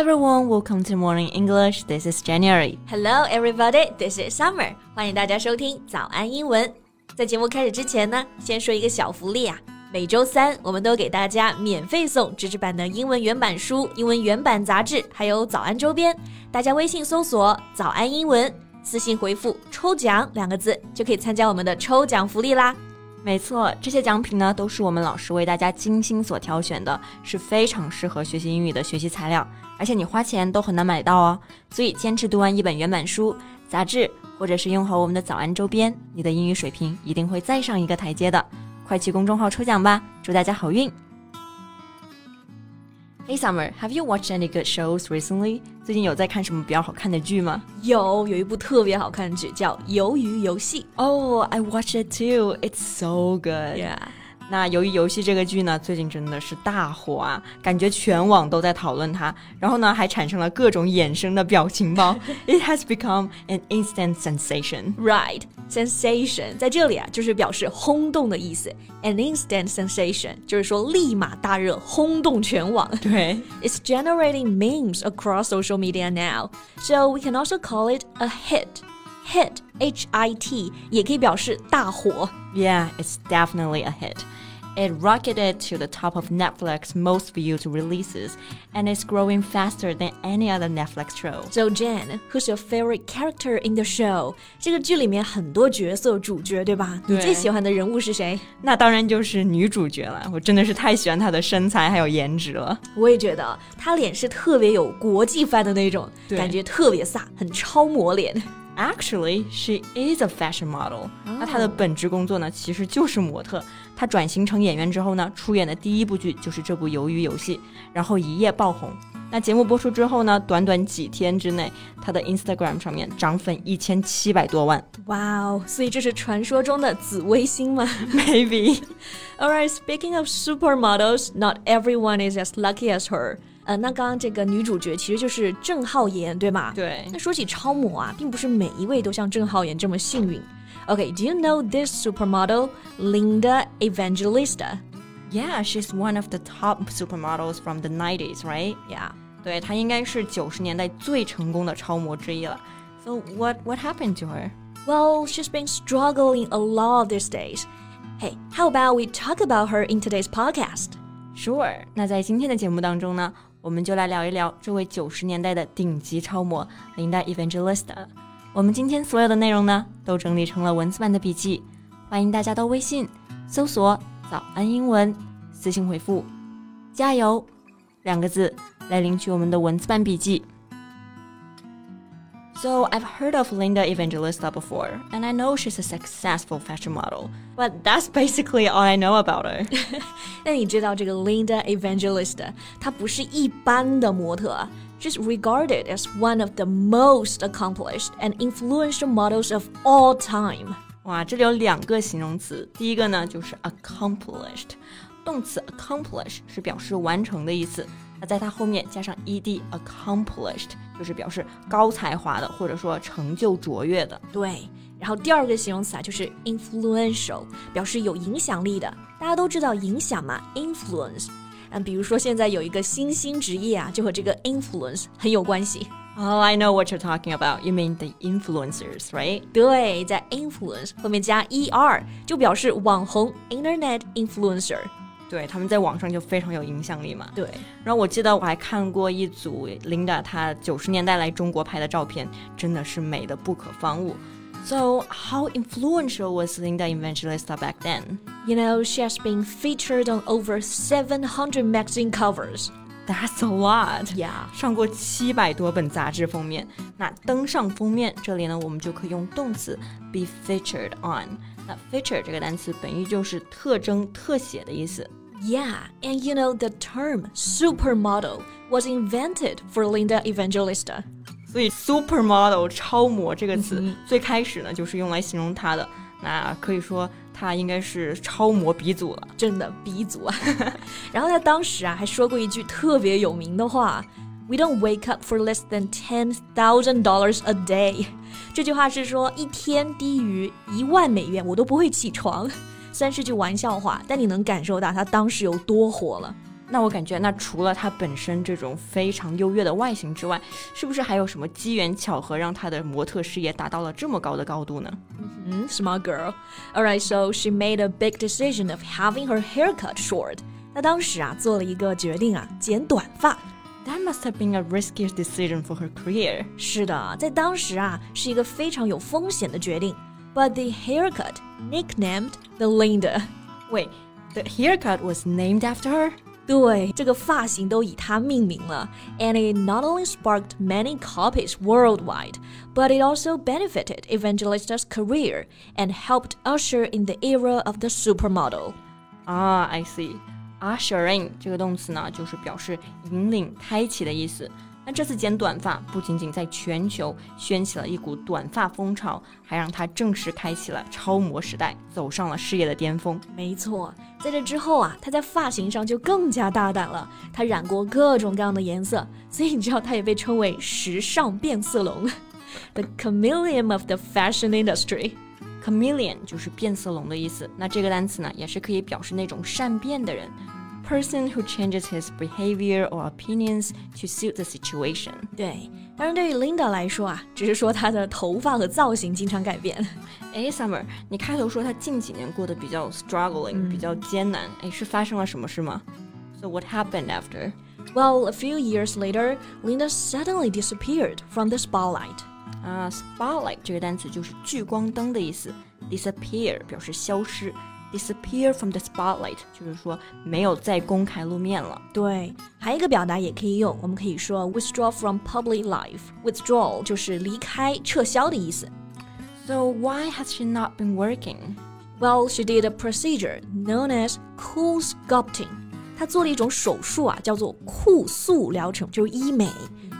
everyone, welcome to Morning English. This is January. Hello, everybody. This is Summer. 欢迎大家收听早安英文。在节目开始之前呢，先说一个小福利啊。每周三，我们都给大家免费送纸质版的英文原版书、英文原版杂志，还有早安周边。大家微信搜索“早安英文”，私信回复“抽奖”两个字，就可以参加我们的抽奖福利啦。没错，这些奖品呢都是我们老师为大家精心所挑选的，是非常适合学习英语的学习材料，而且你花钱都很难买到哦。所以坚持读完一本原版书、杂志，或者是用好我们的早安周边，你的英语水平一定会再上一个台阶的。快去公众号抽奖吧，祝大家好运 ！Hey Summer, have you watched any good shows recently? 最近有在看什么比较好看的剧吗？有，有一部特别好看的剧叫《鱿鱼游戏》。Oh, I watched it too. It's so good. Yeah. 那鱿鱼《游戏》这个剧呢，最近真的是大火啊，感觉全网都在讨论它，然后呢，还产生了各种衍生的表情包。It has become an instant sensation, right? Sensation 在这里啊，就是表示轰动的意思。An instant sensation 就是说立马大热，轰动全网。对，It's generating memes across social media now, so we can also call it a hit Hit, H-I-T 也可以表示大火。Yeah, it's definitely a hit. It rocketed to the top of Netflix's most viewed releases, and is growing faster than any other Netflix show. So Jen, who's your favorite character in the show？这个剧里面很多角色主角，对吧？对你最喜欢的人物是谁？那当然就是女主角了，我真的是太喜欢她的身材还有颜值了。我也觉得她脸是特别有国际范的那种，对感觉特别飒，很超模脸。 Actually, she is a fashion model. 那她的本职工作呢，其实就是模特。她转型成演员之后呢，出演的第一部剧就是这部《鱿鱼游戏》，然后一夜爆红。那节目播出之后呢，短短几天之内，她的 Instagram 上面涨粉一千七百多万。哇哦，所以这是传说中的紫微星吗 Maybe. ？Alright, speaking of supermodels, not everyone is as lucky as her. 呃，那刚刚这个女主角其实就是郑浩妍，对吗？对那说起超模啊，并不是每一位都像郑浩妍这么幸运。Okay, do you know this supermodel, Linda Evangelista? Yeah, she's one of the top supermodels from the 90s, right? Yeah. 对，她应该是九十年代最成功的超模之一了。So what what happened to her? Well, she's been struggling a lot these days. Hey, how about we talk about her in today's podcast? Sure，那在今天的节目当中呢， 我们就来聊一聊这位九十年代的顶级超模林黛 Evangelista。我们今天所有的内容呢，都整理成了文字版的笔记，欢迎大家到微信搜索“早安英文”，私信回复“加油”两个字来领取我们的文字版笔记。So I've heard of Linda Evangelista before, and I know she's a successful fashion model. But that's basically all I know about her. 那你知道这个 Linda Evangelista，她不是一般的模特啊，she's regarded as one of the most accomplished and influential models of all time. 哇，这里有两个形容词，第一个呢就是 accomplished，动词 accomplish 是表示完成的意思， 那在它后面加上 ed，accomplished 就是表示高才华的或者说成就卓越的。对，然后第二个形容词啊就是 influential，表示有影响力的。大家都知道影响嘛，influence。嗯，比如说现在有一个新兴职业啊，就和这个 influence 很有关系。Oh, I know what you're talking about. You mean the influencers, right? 对，在 influence 后面加 er 就表示网红 internet influencer。对，他们在网上就非常有影响力嘛。对，然后我记得我还看过一组 Linda 她九十年代来中国拍的照片，真的是美的不可方物。So how influential was Linda Evangelista back then? You know, she has been featured on over 700 magazine covers. That's a lot. Yeah. 上过七百多本杂志封面。那登上封面，这里呢，我们就可以用动词 be featured on。那 feature 这个单词本意就是特征、特写的意思。 Yeah, and you know, the term supermodel was invented for Linda Evangelista. 所以 supermodel 超模这个词、最开始呢就是用来形容她的。那可以说她应该是超模鼻祖了。真的鼻祖啊！然后他当时啊还说过一句特别有名的话：“We don't wake up for less than ten thousand dollars a day。”这句话是说一天低于一万美元我都不会起床。 虽然是句玩笑话，但你能感受到他当时有多火了。 那我感觉，那除了她本身这种非常优越的外形之外，是不是还有什么机缘巧合让她的模特事业达到了这么高的高度呢？嗯，smart girl. Alright, so she made a big decision of having her hair cut short. 那当时啊，做了一个决定啊，剪短发。That must have been a risky decision for her career. 是的，在当时啊，是一个非常有风险的决定。 But the haircut, nicknamed the Linda. Wait, the haircut was named after her? 对，这个发型都以她命名了，and it not only sparked many copies worldwide, but it also benefited Evangelista's career and helped usher in the era of the supermodel. Ah, I see. Usher in 这个动词呢，就是表示引领、开启的意思。 那这次剪短发不仅仅在全球掀起了一股短发风潮，还让她正式开启了超模时代，走上了事业的巅峰。没错，在这之后啊，她在发型上就更加大胆了。她染过各种各样的颜色，所以你知道她也被称为时尚变色龙，the chameleon of the fashion industry。chameleon 就是变色龙的意思。那这个单词呢，也是可以表示那种善变的人。person who changes his behavior or opinions to suit the situation。对，当然对于 Linda 来说啊，只是说她的头发和造型经常改变。哎，Summer，你开头说她近几年过得比较 struggling，、嗯、比较艰难，哎，是发生了什么事吗？So what happened after? Well, a few years later, Linda suddenly disappeared from the spotlight. 啊、uh,，spotlight 这个单词就是聚光灯的意思，disappear 表示消失。 disappear from the spotlight，就是说没有再公开露面了。对，还有一个表达也可以用，我们可以说 withdraw from public life。withdraw 就是离开、撤销的意思。So why has she not been working? Well, she did a procedure known as CoolSculpting. 她做了一种手术啊，叫做酷塑疗程，就是医美。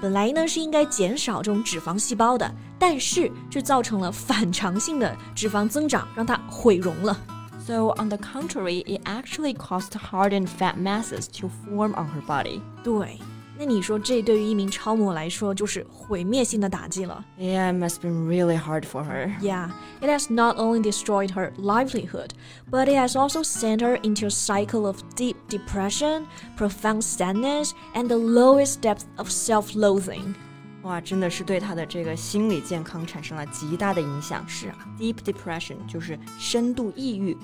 本来呢是应该减少这种脂肪细胞的，但是却造成了反常性的脂肪增长，让它毁容了。So on the contrary, it actually caused hardened fat masses to form on her body. 对，那你说这对于一名超模来说就是毁灭性的打击了。Yeah, it must have been really hard for her. Yeah, it has not only destroyed her livelihood, but it has also sent her into a cycle of deep depression, profound sadness, and the lowest depth of self-loathing. 哇，真的是对他的这个心理健康产生了极大的影响。是啊，deep depression 就是深度抑郁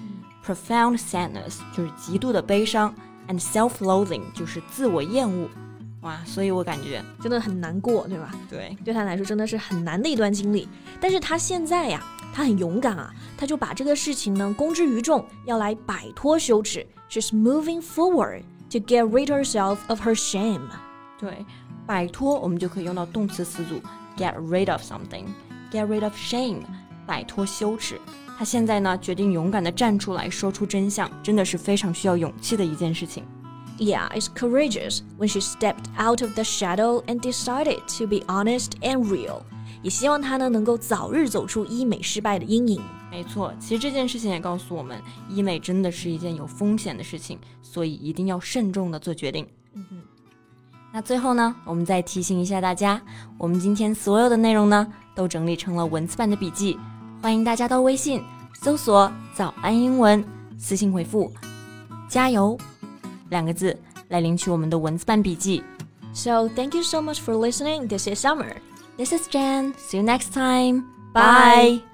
，profound sadness 就是极度的悲伤，and self-loathing 就是自我厌恶。哇，所以我感觉真的很难过，对吧？对，对他来说真的是很难的一段经历。但是他现在呀，他很勇敢啊，他就把这个事情呢公之于众，要来摆脱羞耻。She's moving forward to get rid herself of her shame。对。摆脱，我们就可以用到动词词组 get rid of something，get rid of shame，摆脱羞耻。他现在呢，决定勇敢地站出来，说出真相，真的是非常需要勇气的一件事情。Yeah, it's courageous when she stepped out of the shadow and decided to be honest and real. 也希望她呢能够早日走出医美失败的阴影。没错，其实这件事情也告诉我们，医美真的是一件有风险的事情，所以一定要慎重地做决定。嗯哼。 那最后呢，我们再提醒一下大家，我们今天所有的内容呢，都整理成了文字版的笔记，欢迎大家到微信搜索“早安英文”，私信回复“加油”两个字来领取我们的文字版笔记。So thank you so much for listening. This is Summer. This is Jan. See you next time. Bye.